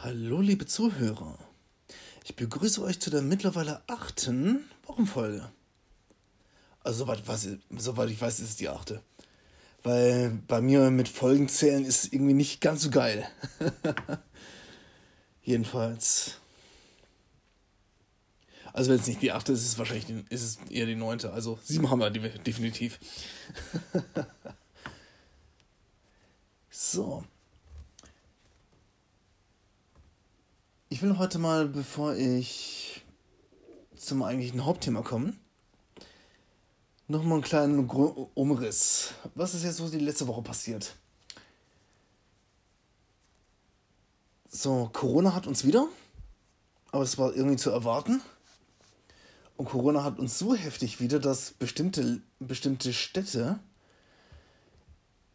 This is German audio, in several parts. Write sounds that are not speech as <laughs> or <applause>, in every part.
Hallo, liebe Zuhörer. Ich begrüße euch zu der mittlerweile achten Wochenfolge. Also, soweit, was, soweit ich weiß, ist es die achte. Weil bei mir mit Folgenzählen ist irgendwie nicht ganz so geil. <laughs> Jedenfalls. Also, wenn es nicht die achte ist, ist es wahrscheinlich ist es eher die neunte. Also, sieben haben wir definitiv. <laughs> so. Ich will heute mal, bevor ich zum eigentlichen Hauptthema komme, nochmal einen kleinen Umriss. Was ist jetzt so die letzte Woche passiert? So, Corona hat uns wieder, aber es war irgendwie zu erwarten. Und Corona hat uns so heftig wieder, dass bestimmte, bestimmte Städte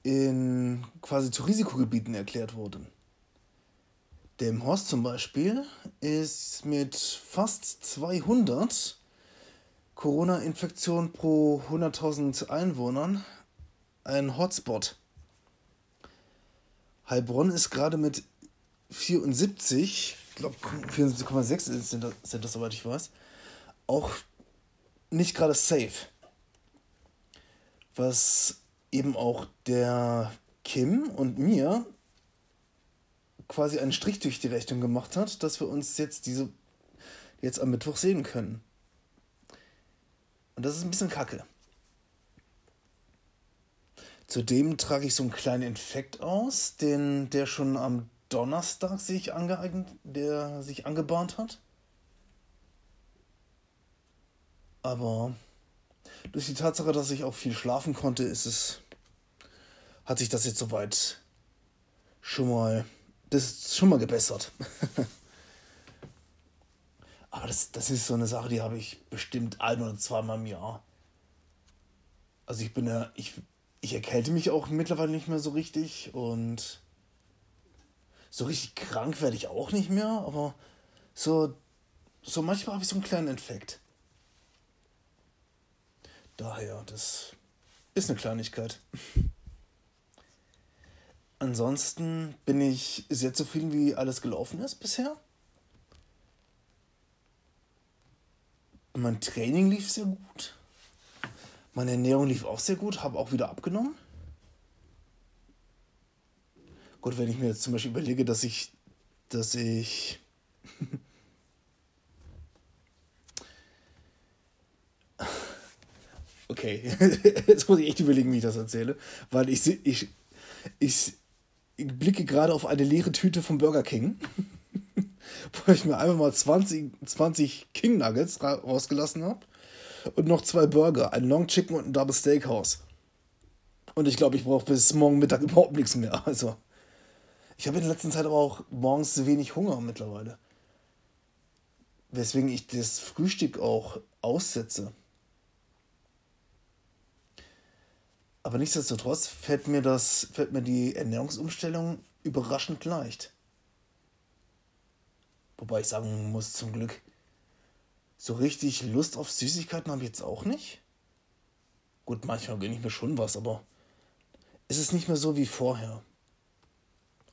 in quasi zu Risikogebieten erklärt wurden. Delmenhorst zum Beispiel ist mit fast 200 Corona-Infektionen pro 100.000 Einwohnern ein Hotspot. Heilbronn ist gerade mit 74, ich glaube 74,6 sind das, sind das, soweit ich weiß, auch nicht gerade safe. Was eben auch der Kim und mir quasi einen Strich durch die Rechnung gemacht hat, dass wir uns jetzt diese jetzt am Mittwoch sehen können. Und das ist ein bisschen kacke. Zudem trage ich so einen kleinen Infekt aus, den der schon am Donnerstag sich angeeignet, der sich angebahnt hat. Aber durch die Tatsache, dass ich auch viel schlafen konnte, ist es hat sich das jetzt soweit schon mal das ist schon mal gebessert. <laughs> Aber das, das ist so eine Sache, die habe ich bestimmt ein oder zweimal im Jahr. Also ich bin ja, ich, ich erkälte mich auch mittlerweile nicht mehr so richtig und so richtig krank werde ich auch nicht mehr, aber so, so manchmal habe ich so einen kleinen Infekt. Daher, das ist eine Kleinigkeit. <laughs> Ansonsten bin ich sehr zufrieden, wie alles gelaufen ist bisher. Mein Training lief sehr gut. Meine Ernährung lief auch sehr gut, habe auch wieder abgenommen. Gut, wenn ich mir jetzt zum Beispiel überlege, dass ich, dass ich <laughs> okay, <laughs> jetzt muss ich echt überlegen, wie ich das erzähle, weil ich, ich, ich ich blicke gerade auf eine leere Tüte vom Burger King, <laughs> wo ich mir einfach mal 20, 20 King Nuggets rausgelassen habe und noch zwei Burger, ein Long Chicken und ein Double Steakhouse. Und ich glaube, ich brauche bis morgen Mittag <laughs> überhaupt nichts mehr. Also, ich habe in der letzten Zeit aber auch morgens wenig Hunger mittlerweile. Weswegen ich das Frühstück auch aussetze. Aber nichtsdestotrotz fällt mir, das, fällt mir die Ernährungsumstellung überraschend leicht. Wobei ich sagen muss, zum Glück, so richtig Lust auf Süßigkeiten habe ich jetzt auch nicht. Gut, manchmal gönne ich mir schon was, aber es ist nicht mehr so wie vorher.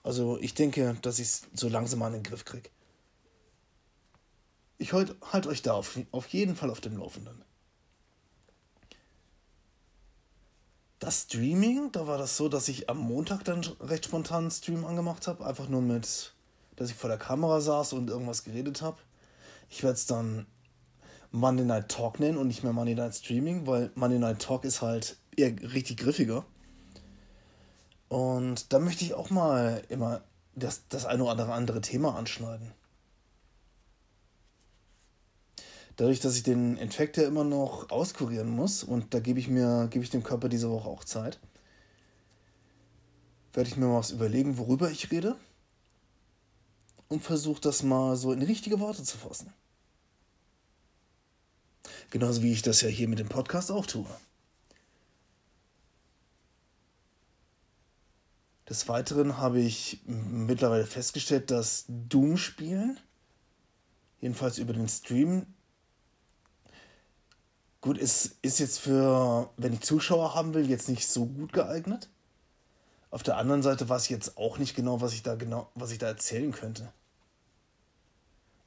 Also ich denke, dass ich es so langsam an den Griff kriege. Ich halte halt euch da auf, auf jeden Fall auf dem Laufenden. Das Streaming, da war das so, dass ich am Montag dann recht spontan einen Stream angemacht habe. Einfach nur mit, dass ich vor der Kamera saß und irgendwas geredet habe. Ich werde es dann Monday Night Talk nennen und nicht mehr Monday Night Streaming, weil Monday Night Talk ist halt eher richtig griffiger. Und da möchte ich auch mal immer das, das eine oder andere Thema anschneiden. Dadurch, dass ich den Infekt ja immer noch auskurieren muss und da gebe ich mir, gebe ich dem Körper diese Woche auch Zeit, werde ich mir mal was überlegen, worüber ich rede und versuche das mal so in richtige Worte zu fassen. Genauso wie ich das ja hier mit dem Podcast auch tue. Des Weiteren habe ich mittlerweile festgestellt, dass Doom-Spielen, jedenfalls über den Stream, Gut, ist, ist jetzt für, wenn ich Zuschauer haben will, jetzt nicht so gut geeignet. Auf der anderen Seite weiß ich jetzt auch nicht genau, was ich da genau, was ich da erzählen könnte.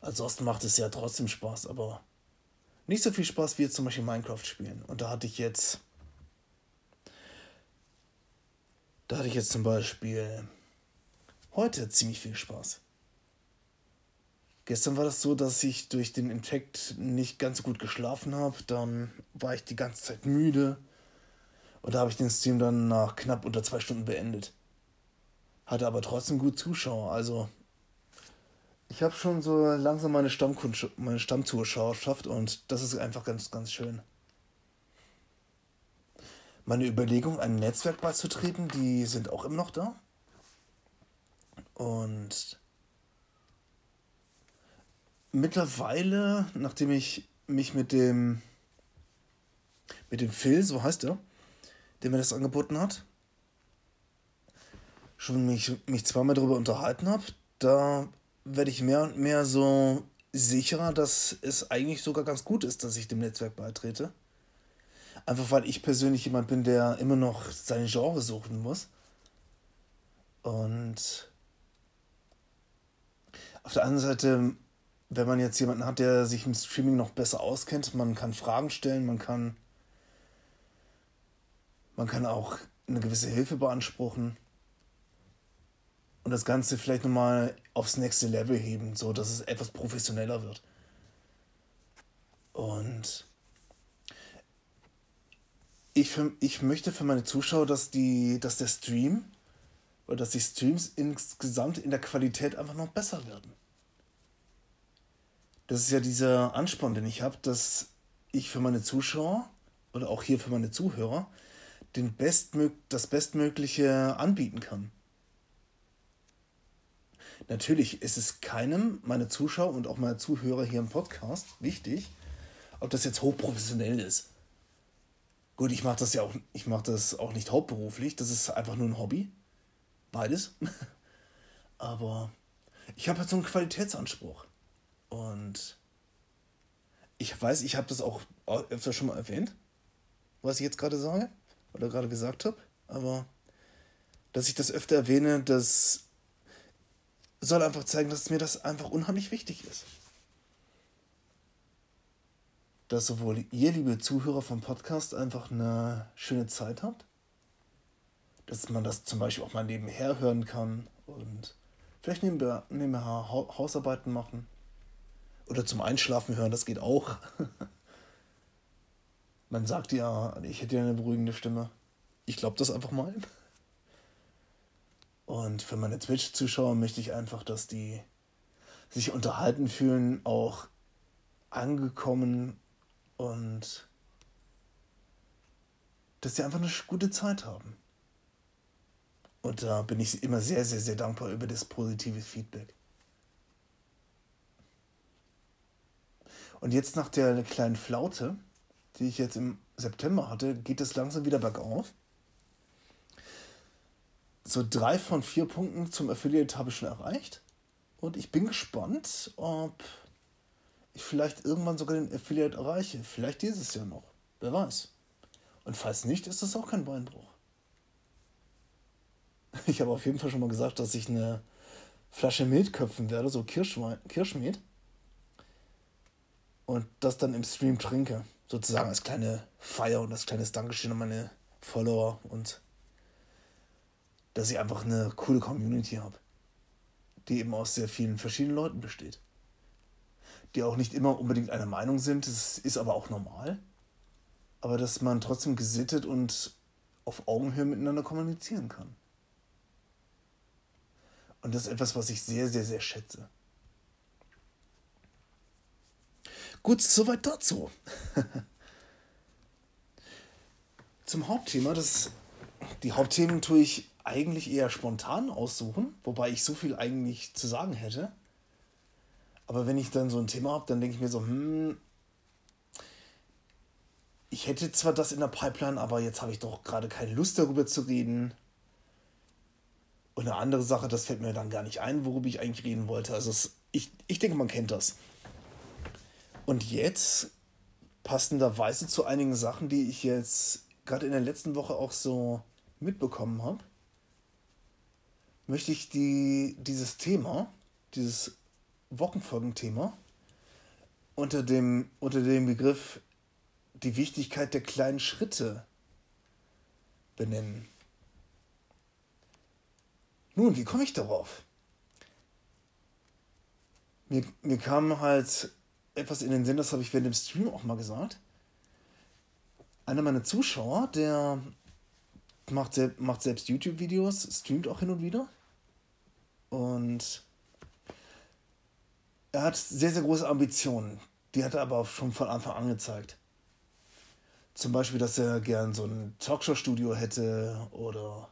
Ansonsten macht es ja trotzdem Spaß, aber nicht so viel Spaß wie jetzt zum Beispiel Minecraft spielen. Und da hatte ich jetzt. Da hatte ich jetzt zum Beispiel heute ziemlich viel Spaß. Gestern war das so, dass ich durch den Infekt nicht ganz gut geschlafen habe. Dann war ich die ganze Zeit müde. Und da habe ich den Stream dann nach knapp unter zwei Stunden beendet. Hatte aber trotzdem gut Zuschauer. Also ich habe schon so langsam meine, Stammkund meine Stammzuschauerschaft und das ist einfach ganz, ganz schön. Meine Überlegung, ein Netzwerk beizutreten, die sind auch immer noch da. Und mittlerweile, nachdem ich mich mit dem mit dem Phil, so heißt er, der mir das angeboten hat, schon mich, mich zweimal darüber unterhalten habe, da werde ich mehr und mehr so sicherer, dass es eigentlich sogar ganz gut ist, dass ich dem Netzwerk beitrete. Einfach weil ich persönlich jemand bin, der immer noch sein Genre suchen muss. Und auf der anderen Seite wenn man jetzt jemanden hat, der sich im Streaming noch besser auskennt, man kann Fragen stellen, man kann, man kann auch eine gewisse Hilfe beanspruchen und das Ganze vielleicht nochmal aufs nächste Level heben, so dass es etwas professioneller wird. Und ich, für, ich möchte für meine Zuschauer, dass, die, dass der Stream oder dass die Streams insgesamt in der Qualität einfach noch besser werden das ist ja dieser Ansporn, den ich habe, dass ich für meine Zuschauer oder auch hier für meine Zuhörer den bestmög das Bestmögliche anbieten kann. Natürlich ist es keinem, meine Zuschauer und auch meine Zuhörer hier im Podcast, wichtig, ob das jetzt hochprofessionell ist. Gut, ich mache das ja auch, ich mache das auch nicht hauptberuflich, das ist einfach nur ein Hobby. Beides. <laughs> Aber ich habe halt so einen Qualitätsanspruch. Und ich weiß, ich habe das auch öfter schon mal erwähnt, was ich jetzt gerade sage oder gerade gesagt habe, aber dass ich das öfter erwähne, das soll einfach zeigen, dass mir das einfach unheimlich wichtig ist. Dass sowohl ihr, liebe Zuhörer vom Podcast, einfach eine schöne Zeit habt, dass man das zum Beispiel auch mal nebenher hören kann und vielleicht nebenher, Hausarbeiten machen oder zum Einschlafen hören, das geht auch. <laughs> Man sagt ja, ich hätte ja eine beruhigende Stimme. Ich glaube das einfach mal. Und für meine Twitch-Zuschauer möchte ich einfach, dass die sich unterhalten fühlen, auch angekommen und dass sie einfach eine gute Zeit haben. Und da bin ich immer sehr, sehr, sehr dankbar über das positive Feedback. Und jetzt nach der kleinen Flaute, die ich jetzt im September hatte, geht es langsam wieder bergauf. So drei von vier Punkten zum Affiliate habe ich schon erreicht. Und ich bin gespannt, ob ich vielleicht irgendwann sogar den Affiliate erreiche. Vielleicht dieses Jahr noch. Wer weiß. Und falls nicht, ist das auch kein Beinbruch. Ich habe auf jeden Fall schon mal gesagt, dass ich eine Flasche Met köpfen werde, so Kirschwein, Kirschmet und das dann im Stream trinke. Sozusagen als kleine Feier und als kleines Dankeschön an meine Follower und dass ich einfach eine coole Community habe, die eben aus sehr vielen verschiedenen Leuten besteht. Die auch nicht immer unbedingt einer Meinung sind, das ist aber auch normal. Aber dass man trotzdem gesittet und auf Augenhöhe miteinander kommunizieren kann. Und das ist etwas, was ich sehr, sehr, sehr schätze. Gut, soweit dazu. <laughs> Zum Hauptthema. Das, die Hauptthemen tue ich eigentlich eher spontan aussuchen, wobei ich so viel eigentlich zu sagen hätte. Aber wenn ich dann so ein Thema habe, dann denke ich mir so, hm, ich hätte zwar das in der Pipeline, aber jetzt habe ich doch gerade keine Lust darüber zu reden. Und eine andere Sache, das fällt mir dann gar nicht ein, worüber ich eigentlich reden wollte. Also es, ich, ich denke, man kennt das. Und jetzt, passenderweise zu einigen Sachen, die ich jetzt gerade in der letzten Woche auch so mitbekommen habe, möchte ich die, dieses Thema, dieses Wochenfolgenthema unter dem, unter dem Begriff die Wichtigkeit der kleinen Schritte benennen. Nun, wie komme ich darauf? Mir, mir kam halt etwas in den Sinn, das habe ich während dem Stream auch mal gesagt. Einer meiner Zuschauer, der macht, sel macht selbst YouTube-Videos, streamt auch hin und wieder. Und er hat sehr, sehr große Ambitionen. Die hat er aber schon von Anfang an gezeigt. Zum Beispiel, dass er gern so ein Talkshow-Studio hätte oder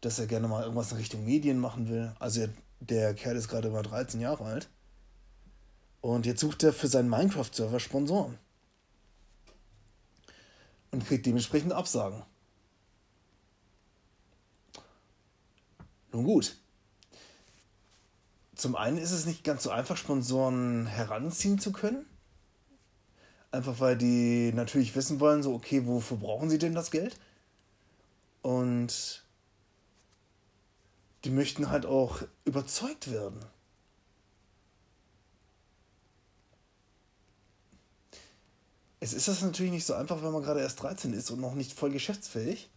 dass er gerne mal irgendwas in Richtung Medien machen will. Also der Kerl ist gerade mal 13 Jahre alt. Und jetzt sucht er für seinen Minecraft-Server Sponsoren. Und kriegt dementsprechend Absagen. Nun gut. Zum einen ist es nicht ganz so einfach, Sponsoren heranziehen zu können. Einfach weil die natürlich wissen wollen, so, okay, wofür brauchen sie denn das Geld? Und die möchten halt auch überzeugt werden. Es ist das natürlich nicht so einfach, wenn man gerade erst 13 ist und noch nicht voll geschäftsfähig.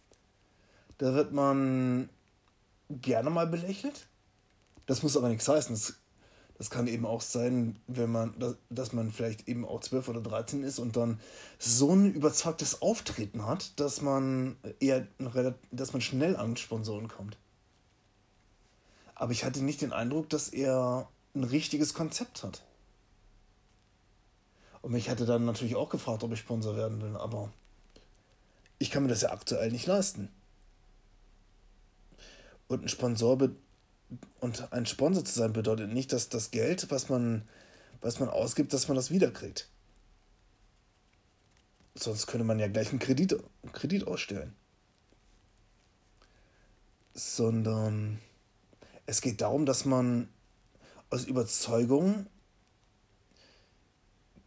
Da wird man gerne mal belächelt. Das muss aber nichts heißen. Das, das kann eben auch sein, wenn man, dass, dass man vielleicht eben auch 12 oder 13 ist und dann so ein überzeugtes Auftreten hat, dass man eher dass man schnell an Sponsoren kommt. Aber ich hatte nicht den Eindruck, dass er ein richtiges Konzept hat. Und mich hätte dann natürlich auch gefragt, ob ich Sponsor werden will, aber ich kann mir das ja aktuell nicht leisten. Und ein Sponsor und ein Sponsor zu sein bedeutet nicht, dass das Geld, was man, was man ausgibt, dass man das wiederkriegt. Sonst könnte man ja gleich einen Kredit, einen Kredit ausstellen. Sondern es geht darum, dass man aus Überzeugung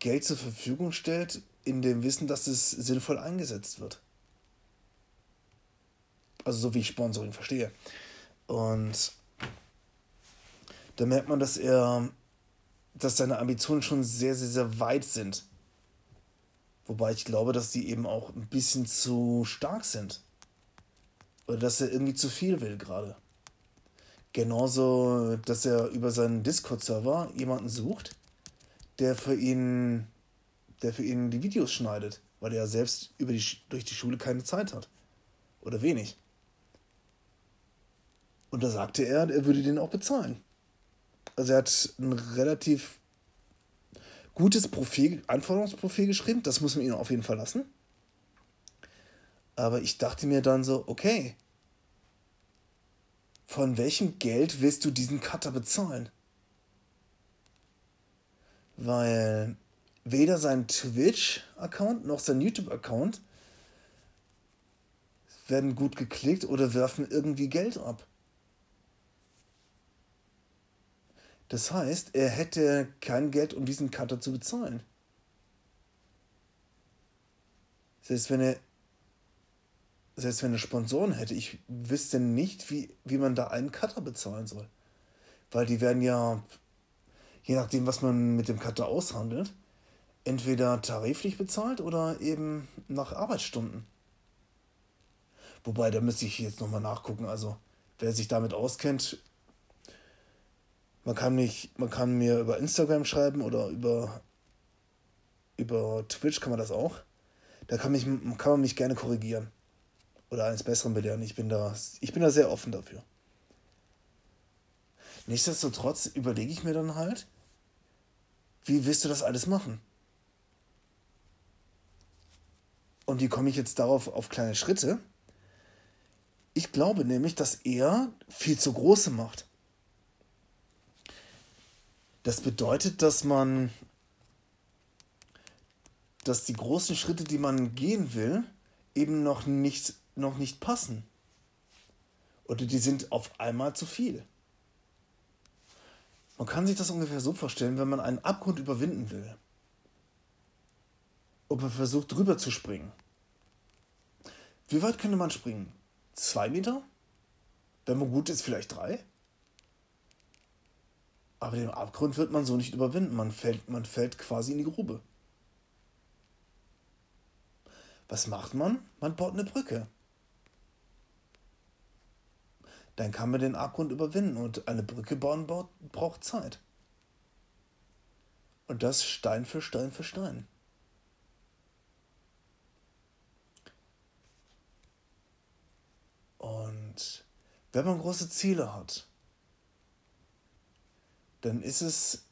Geld zur Verfügung stellt, in dem Wissen, dass es sinnvoll eingesetzt wird. Also so wie ich Sponsoring verstehe. Und da merkt man, dass er, dass seine Ambitionen schon sehr, sehr, sehr weit sind. Wobei ich glaube, dass die eben auch ein bisschen zu stark sind. Oder dass er irgendwie zu viel will gerade. Genauso, dass er über seinen Discord-Server jemanden sucht, der für ihn, der für ihn die Videos schneidet, weil er selbst über die, durch die Schule keine Zeit hat. Oder wenig. Und da sagte er, er würde den auch bezahlen. Also er hat ein relativ gutes Profil, Anforderungsprofil geschrieben, das muss man ihm auf jeden Fall lassen. Aber ich dachte mir dann so, okay, von welchem Geld willst du diesen Cutter bezahlen? Weil weder sein Twitch-Account noch sein YouTube-Account werden gut geklickt oder werfen irgendwie Geld ab. Das heißt, er hätte kein Geld, um diesen Cutter zu bezahlen. Selbst wenn er, selbst wenn er Sponsoren hätte, ich wüsste nicht, wie, wie man da einen Cutter bezahlen soll. Weil die werden ja, je nachdem, was man mit dem Cutter aushandelt, entweder tariflich bezahlt oder eben nach Arbeitsstunden. Wobei, da müsste ich jetzt nochmal nachgucken. Also, wer sich damit auskennt, man kann, mich, man kann mir über Instagram schreiben oder über, über Twitch kann man das auch. Da kann, mich, kann man mich gerne korrigieren. Oder eines Besseren belehren. Ich bin da, ich bin da sehr offen dafür. Nichtsdestotrotz überlege ich mir dann halt, wie willst du das alles machen? Und wie komme ich jetzt darauf auf kleine Schritte? Ich glaube nämlich, dass er viel zu große macht. Das bedeutet, dass man, dass die großen Schritte, die man gehen will, eben noch nicht, noch nicht passen. Oder die sind auf einmal zu viel. Man kann sich das ungefähr so vorstellen, wenn man einen Abgrund überwinden will. Ob man versucht, drüber zu springen. Wie weit könnte man springen? Zwei Meter? Wenn man gut ist, vielleicht drei? Aber den Abgrund wird man so nicht überwinden. Man fällt, man fällt quasi in die Grube. Was macht man? Man baut eine Brücke. Dann kann man den Abgrund überwinden und eine Brücke bauen braucht Zeit. Und das Stein für Stein für Stein. Und wenn man große Ziele hat, dann ist es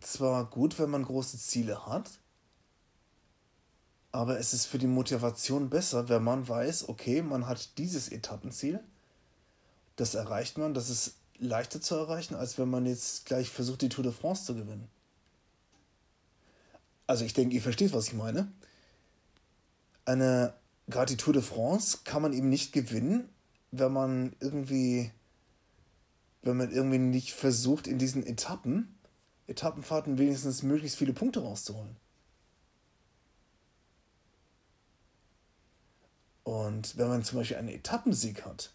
zwar gut, wenn man große Ziele hat, aber es ist für die Motivation besser, wenn man weiß, okay, man hat dieses Etappenziel, das erreicht man, das ist leichter zu erreichen, als wenn man jetzt gleich versucht, die Tour de France zu gewinnen. Also ich denke, ihr versteht, was ich meine. Eine, gerade die Tour de France kann man eben nicht gewinnen, wenn man irgendwie, wenn man irgendwie nicht versucht, in diesen Etappen, Etappenfahrten wenigstens möglichst viele Punkte rauszuholen. Und wenn man zum Beispiel einen Etappensieg hat,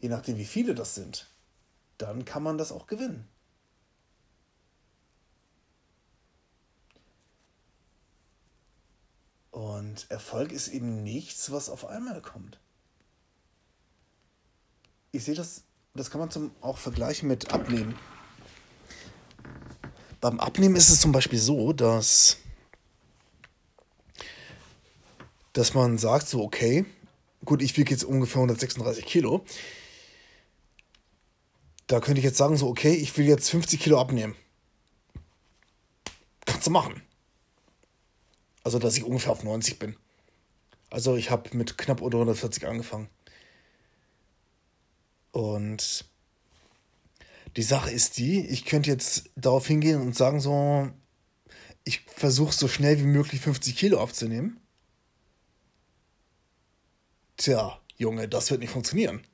je nachdem wie viele das sind, dann kann man das auch gewinnen. Und Erfolg ist eben nichts, was auf einmal kommt. Ich sehe das, das kann man zum, auch vergleichen mit Abnehmen. Beim Abnehmen ist es zum Beispiel so, dass, dass man sagt, so, okay, gut, ich wiege jetzt ungefähr 136 Kilo. Da könnte ich jetzt sagen, so, okay, ich will jetzt 50 Kilo abnehmen. Kannst du machen. Also, dass ich ungefähr auf 90 bin. Also, ich habe mit knapp unter 140 angefangen. Und die Sache ist die, ich könnte jetzt darauf hingehen und sagen, so, ich versuche so schnell wie möglich 50 Kilo abzunehmen. Tja, Junge, das wird nicht funktionieren.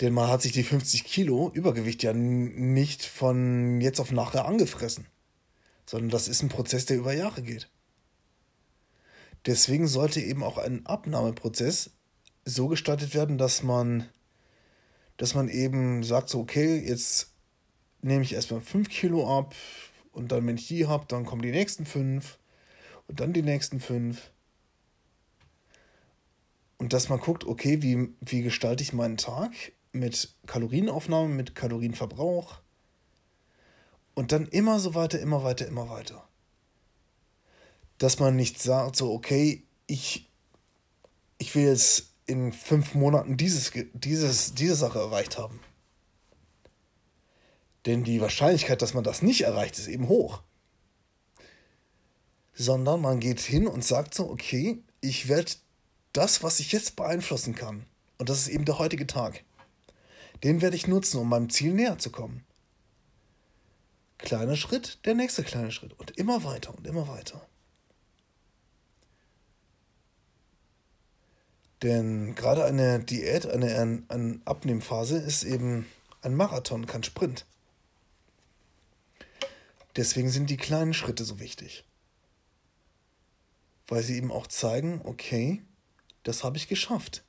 Denn man hat sich die 50 Kilo Übergewicht ja nicht von jetzt auf nachher angefressen sondern das ist ein Prozess, der über Jahre geht. Deswegen sollte eben auch ein Abnahmeprozess so gestaltet werden, dass man, dass man eben sagt, so, okay, jetzt nehme ich erstmal 5 Kilo ab und dann, wenn ich die habe, dann kommen die nächsten 5 und dann die nächsten 5. Und dass man guckt, okay, wie, wie gestalte ich meinen Tag mit Kalorienaufnahme, mit Kalorienverbrauch, und dann immer so weiter, immer weiter, immer weiter. Dass man nicht sagt, so, okay, ich, ich will jetzt in fünf Monaten dieses, dieses, diese Sache erreicht haben. Denn die Wahrscheinlichkeit, dass man das nicht erreicht, ist eben hoch. Sondern man geht hin und sagt so, okay, ich werde das, was ich jetzt beeinflussen kann, und das ist eben der heutige Tag, den werde ich nutzen, um meinem Ziel näher zu kommen kleiner Schritt, der nächste kleine Schritt und immer weiter und immer weiter. Denn gerade eine Diät, eine, eine Abnehmphase ist eben ein Marathon, kein Sprint. Deswegen sind die kleinen Schritte so wichtig. Weil sie eben auch zeigen, okay, das habe ich geschafft.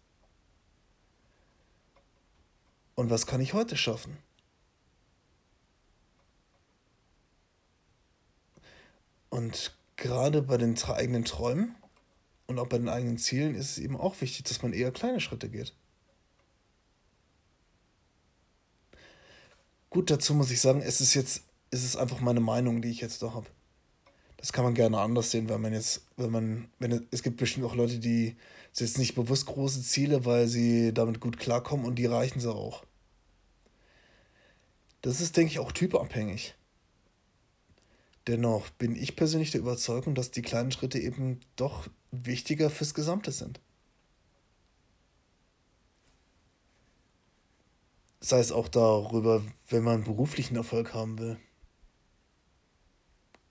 Und was kann ich heute schaffen? Und gerade bei den eigenen Träumen und auch bei den eigenen Zielen ist es eben auch wichtig, dass man eher kleine Schritte geht. Gut, dazu muss ich sagen, es ist jetzt, es ist einfach meine Meinung, die ich jetzt da habe. Das kann man gerne anders sehen, weil man jetzt, wenn man, wenn es gibt bestimmt auch Leute, die setzen nicht bewusst große Ziele, weil sie damit gut klarkommen und die erreichen sie auch. Das ist, denke ich, auch typabhängig. Dennoch bin ich persönlich der Überzeugung, dass die kleinen Schritte eben doch wichtiger fürs Gesamte sind. Sei es auch darüber, wenn man beruflichen Erfolg haben will.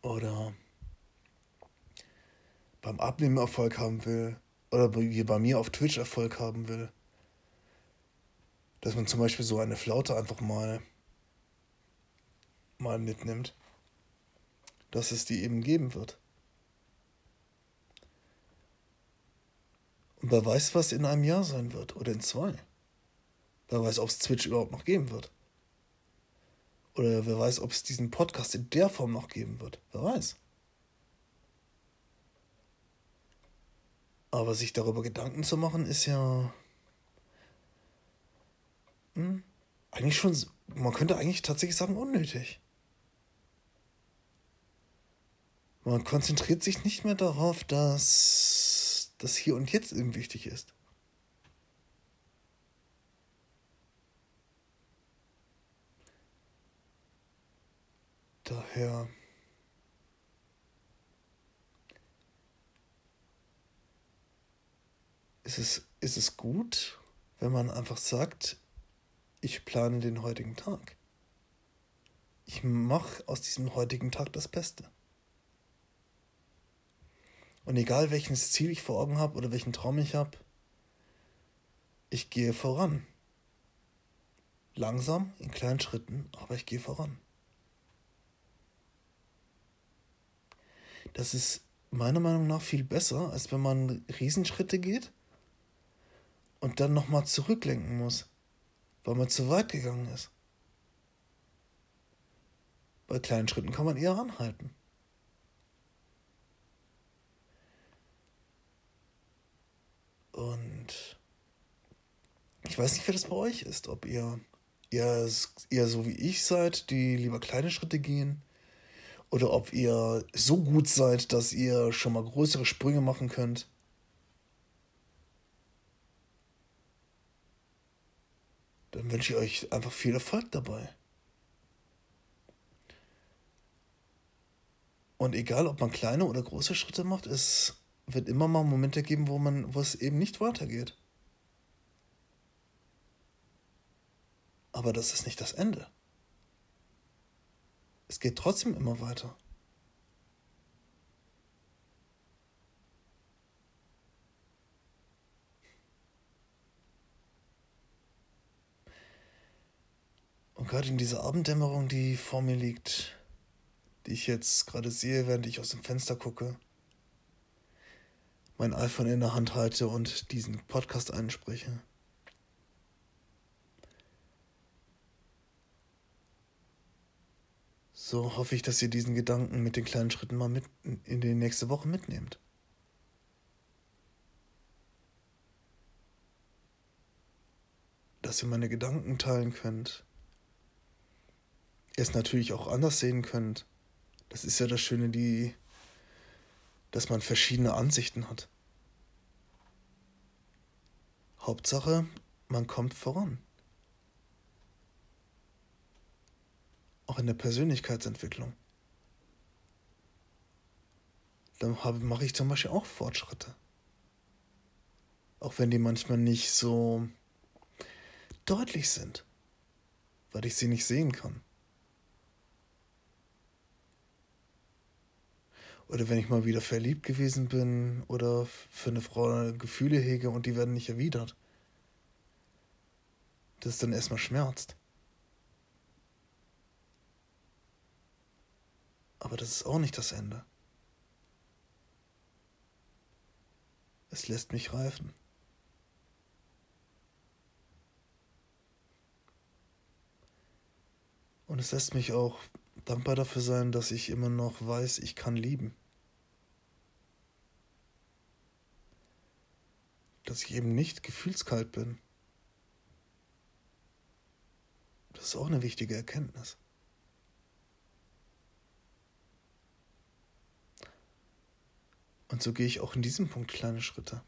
Oder beim Abnehmen Erfolg haben will. Oder wie bei mir auf Twitch Erfolg haben will. Dass man zum Beispiel so eine Flaute einfach mal, mal mitnimmt dass es die eben geben wird. Und wer weiß, was in einem Jahr sein wird oder in zwei. Wer weiß, ob es Twitch überhaupt noch geben wird. Oder wer weiß, ob es diesen Podcast in der Form noch geben wird. Wer weiß. Aber sich darüber Gedanken zu machen, ist ja hm, eigentlich schon, man könnte eigentlich tatsächlich sagen, unnötig. Man konzentriert sich nicht mehr darauf, dass das Hier und Jetzt eben wichtig ist. Daher ist es, ist es gut, wenn man einfach sagt, ich plane den heutigen Tag. Ich mache aus diesem heutigen Tag das Beste. Und egal welches Ziel ich vor Augen habe oder welchen Traum ich habe, ich gehe voran. Langsam, in kleinen Schritten, aber ich gehe voran. Das ist meiner Meinung nach viel besser, als wenn man Riesenschritte geht und dann nochmal zurücklenken muss, weil man zu weit gegangen ist. Bei kleinen Schritten kann man eher anhalten. Und ich weiß nicht, wer das bei euch ist. Ob ihr eher, eher so wie ich seid, die lieber kleine Schritte gehen. Oder ob ihr so gut seid, dass ihr schon mal größere Sprünge machen könnt. Dann wünsche ich euch einfach viel Erfolg dabei. Und egal, ob man kleine oder große Schritte macht, es wird immer mal Momente geben, wo man, wo es eben nicht weitergeht. Aber das ist nicht das Ende. Es geht trotzdem immer weiter. Und gerade in dieser Abenddämmerung, die vor mir liegt, die ich jetzt gerade sehe, während ich aus dem Fenster gucke, mein iPhone in der Hand halte und diesen Podcast einspreche. So hoffe ich, dass ihr diesen Gedanken mit den kleinen Schritten mal mit in die nächste Woche mitnehmt. Dass ihr meine Gedanken teilen könnt. Ihr es natürlich auch anders sehen könnt. Das ist ja das Schöne, die dass man verschiedene Ansichten hat. Hauptsache, man kommt voran. Auch in der Persönlichkeitsentwicklung. Dann mache ich zum Beispiel auch Fortschritte. Auch wenn die manchmal nicht so deutlich sind, weil ich sie nicht sehen kann. Oder wenn ich mal wieder verliebt gewesen bin oder für eine Frau Gefühle hege und die werden nicht erwidert. Das dann erstmal schmerzt. Aber das ist auch nicht das Ende. Es lässt mich reifen. Und es lässt mich auch dankbar dafür sein, dass ich immer noch weiß, ich kann lieben. Dass ich eben nicht gefühlskalt bin. Das ist auch eine wichtige Erkenntnis. Und so gehe ich auch in diesem Punkt kleine Schritte.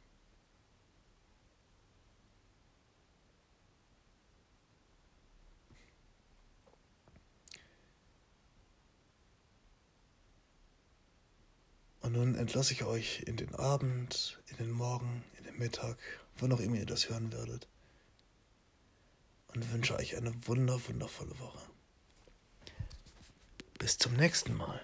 Nun entlasse ich euch in den Abend, in den Morgen, in den Mittag, wann auch immer ihr das hören werdet. Und wünsche euch eine wunder, wundervolle Woche. Bis zum nächsten Mal.